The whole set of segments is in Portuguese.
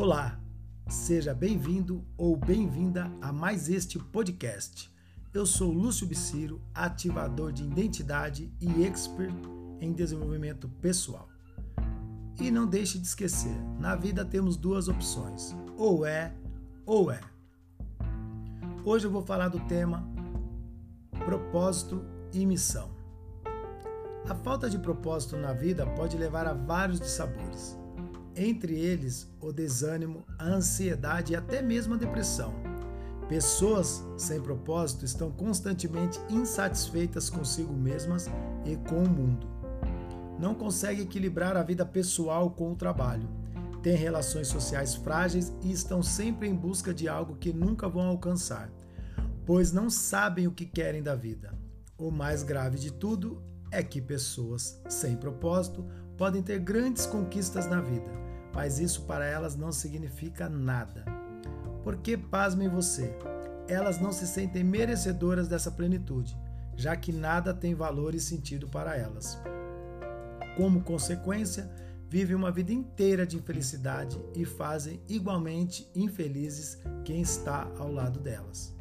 Olá, seja bem-vindo ou bem-vinda a mais este podcast. Eu sou Lúcio Biciro, ativador de identidade e expert em desenvolvimento pessoal. E não deixe de esquecer, na vida temos duas opções: ou é ou é. Hoje eu vou falar do tema propósito e missão. A falta de propósito na vida pode levar a vários dissabores entre eles o desânimo, a ansiedade e até mesmo a depressão. Pessoas sem propósito estão constantemente insatisfeitas consigo mesmas e com o mundo. Não conseguem equilibrar a vida pessoal com o trabalho. Têm relações sociais frágeis e estão sempre em busca de algo que nunca vão alcançar, pois não sabem o que querem da vida. O mais grave de tudo é que pessoas sem propósito podem ter grandes conquistas na vida, mas isso para elas não significa nada. Porque, pasmem você, elas não se sentem merecedoras dessa plenitude, já que nada tem valor e sentido para elas. Como consequência, vivem uma vida inteira de infelicidade e fazem igualmente infelizes quem está ao lado delas.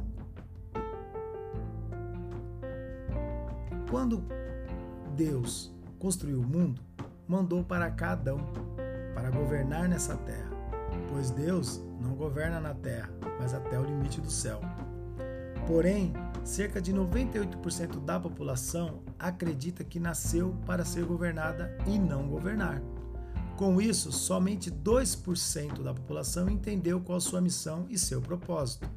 Quando Deus construiu o mundo, mandou para cá Adão para governar nessa terra, pois Deus não governa na terra, mas até o limite do céu. Porém, cerca de 98% da população acredita que nasceu para ser governada e não governar. Com isso, somente 2% da população entendeu qual sua missão e seu propósito.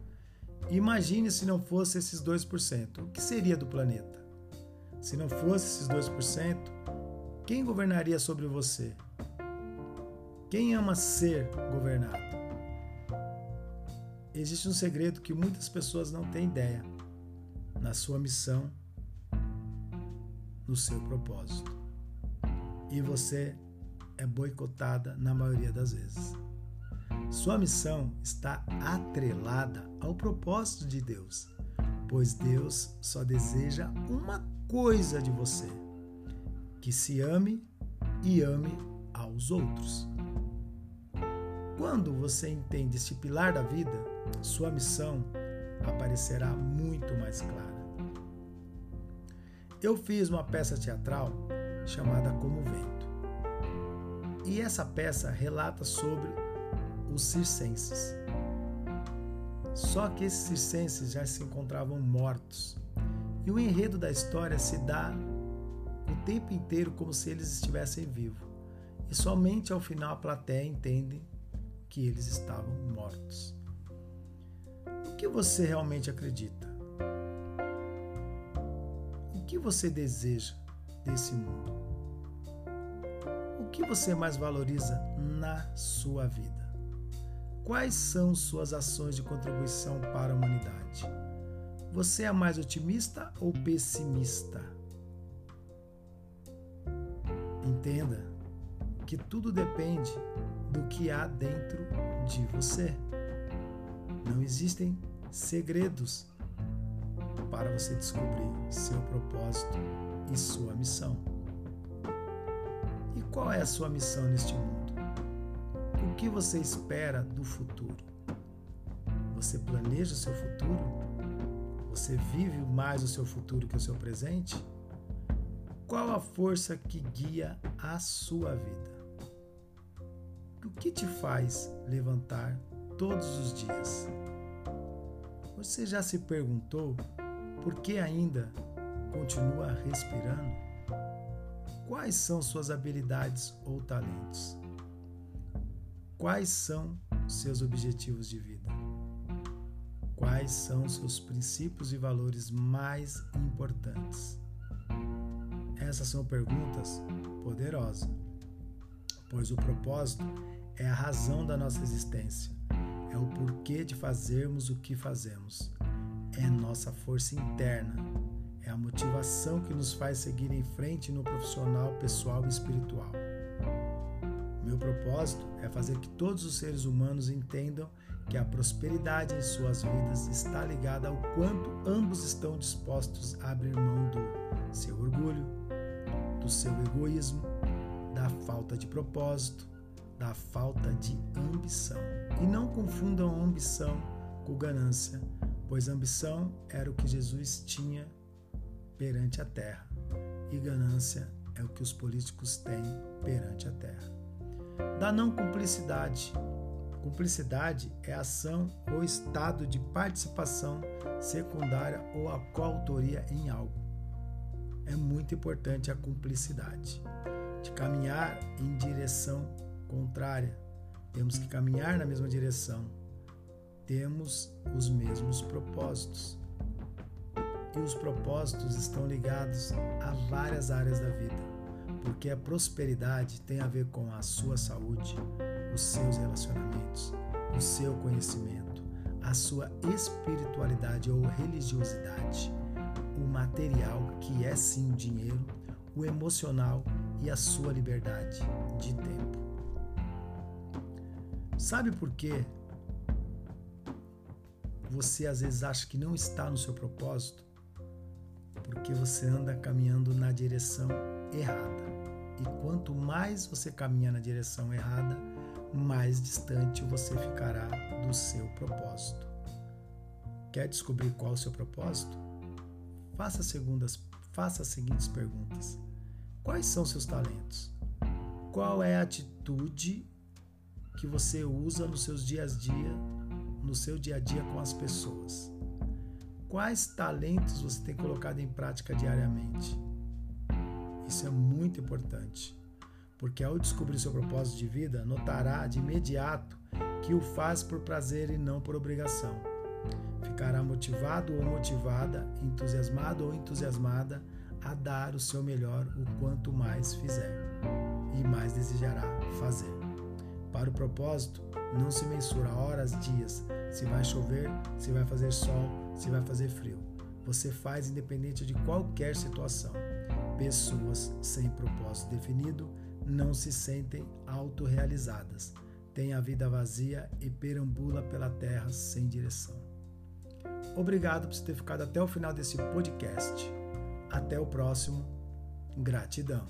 Imagine se não fosse esses 2%, o que seria do planeta? Se não fosse esses 2%, quem governaria sobre você? Quem ama ser governado? Existe um segredo que muitas pessoas não têm ideia na sua missão, no seu propósito. E você é boicotada na maioria das vezes. Sua missão está atrelada ao propósito de Deus, pois Deus só deseja uma coisa de você: que se ame e ame aos outros. Quando você entende este pilar da vida, sua missão aparecerá muito mais clara. Eu fiz uma peça teatral chamada Como Vento. E essa peça relata sobre os circenses. Só que esses circenses já se encontravam mortos. E o enredo da história se dá o tempo inteiro como se eles estivessem vivos. E somente ao final a plateia entende que eles estavam mortos. O que você realmente acredita? O que você deseja desse mundo? O que você mais valoriza na sua vida? Quais são suas ações de contribuição para a humanidade? Você é mais otimista ou pessimista? Entenda que tudo depende do que há dentro de você. Não existem segredos para você descobrir seu propósito e sua missão. E qual é a sua missão neste mundo? O que você espera do futuro? Você planeja o seu futuro? Você vive mais o seu futuro que o seu presente? Qual a força que guia a sua vida? O que te faz levantar todos os dias? Você já se perguntou por que ainda continua respirando? Quais são suas habilidades ou talentos? Quais são seus objetivos de vida? Quais são seus princípios e valores mais importantes? Essas são perguntas poderosas pois o propósito é a razão da nossa existência, é o porquê de fazermos o que fazemos, é nossa força interna, é a motivação que nos faz seguir em frente no profissional, pessoal e espiritual. Meu propósito é fazer que todos os seres humanos entendam que a prosperidade em suas vidas está ligada ao quanto ambos estão dispostos a abrir mão do seu orgulho, do seu egoísmo da falta de propósito, da falta de ambição. E não confundam ambição com ganância, pois ambição era o que Jesus tinha perante a terra, e ganância é o que os políticos têm perante a terra. Da não cumplicidade. Cumplicidade é ação ou estado de participação secundária ou a coautoria em algo. É muito importante a cumplicidade. Caminhar em direção contrária, temos que caminhar na mesma direção. Temos os mesmos propósitos. E os propósitos estão ligados a várias áreas da vida, porque a prosperidade tem a ver com a sua saúde, os seus relacionamentos, o seu conhecimento, a sua espiritualidade ou religiosidade, o material, que é sim o dinheiro, o emocional e a sua liberdade de tempo. Sabe por quê? Você às vezes acha que não está no seu propósito? Porque você anda caminhando na direção errada. E quanto mais você caminha na direção errada, mais distante você ficará do seu propósito. Quer descobrir qual é o seu propósito? Faça, segundas, faça as seguintes perguntas: Quais são seus talentos? Qual é a atitude que você usa nos seus dias a dia, no seu dia a dia com as pessoas? Quais talentos você tem colocado em prática diariamente? Isso é muito importante porque ao descobrir seu propósito de vida, notará de imediato que o faz por prazer e não por obrigação. Ficará motivado ou motivada, entusiasmado ou entusiasmada a dar o seu melhor o quanto mais fizer e mais desejará fazer. Para o propósito, não se mensura horas, dias, se vai chover, se vai fazer sol, se vai fazer frio. Você faz independente de qualquer situação. Pessoas sem propósito definido não se sentem autorrealizadas, têm a vida vazia e perambula pela terra sem direção. Obrigado por ter ficado até o final desse podcast. Até o próximo. Gratidão.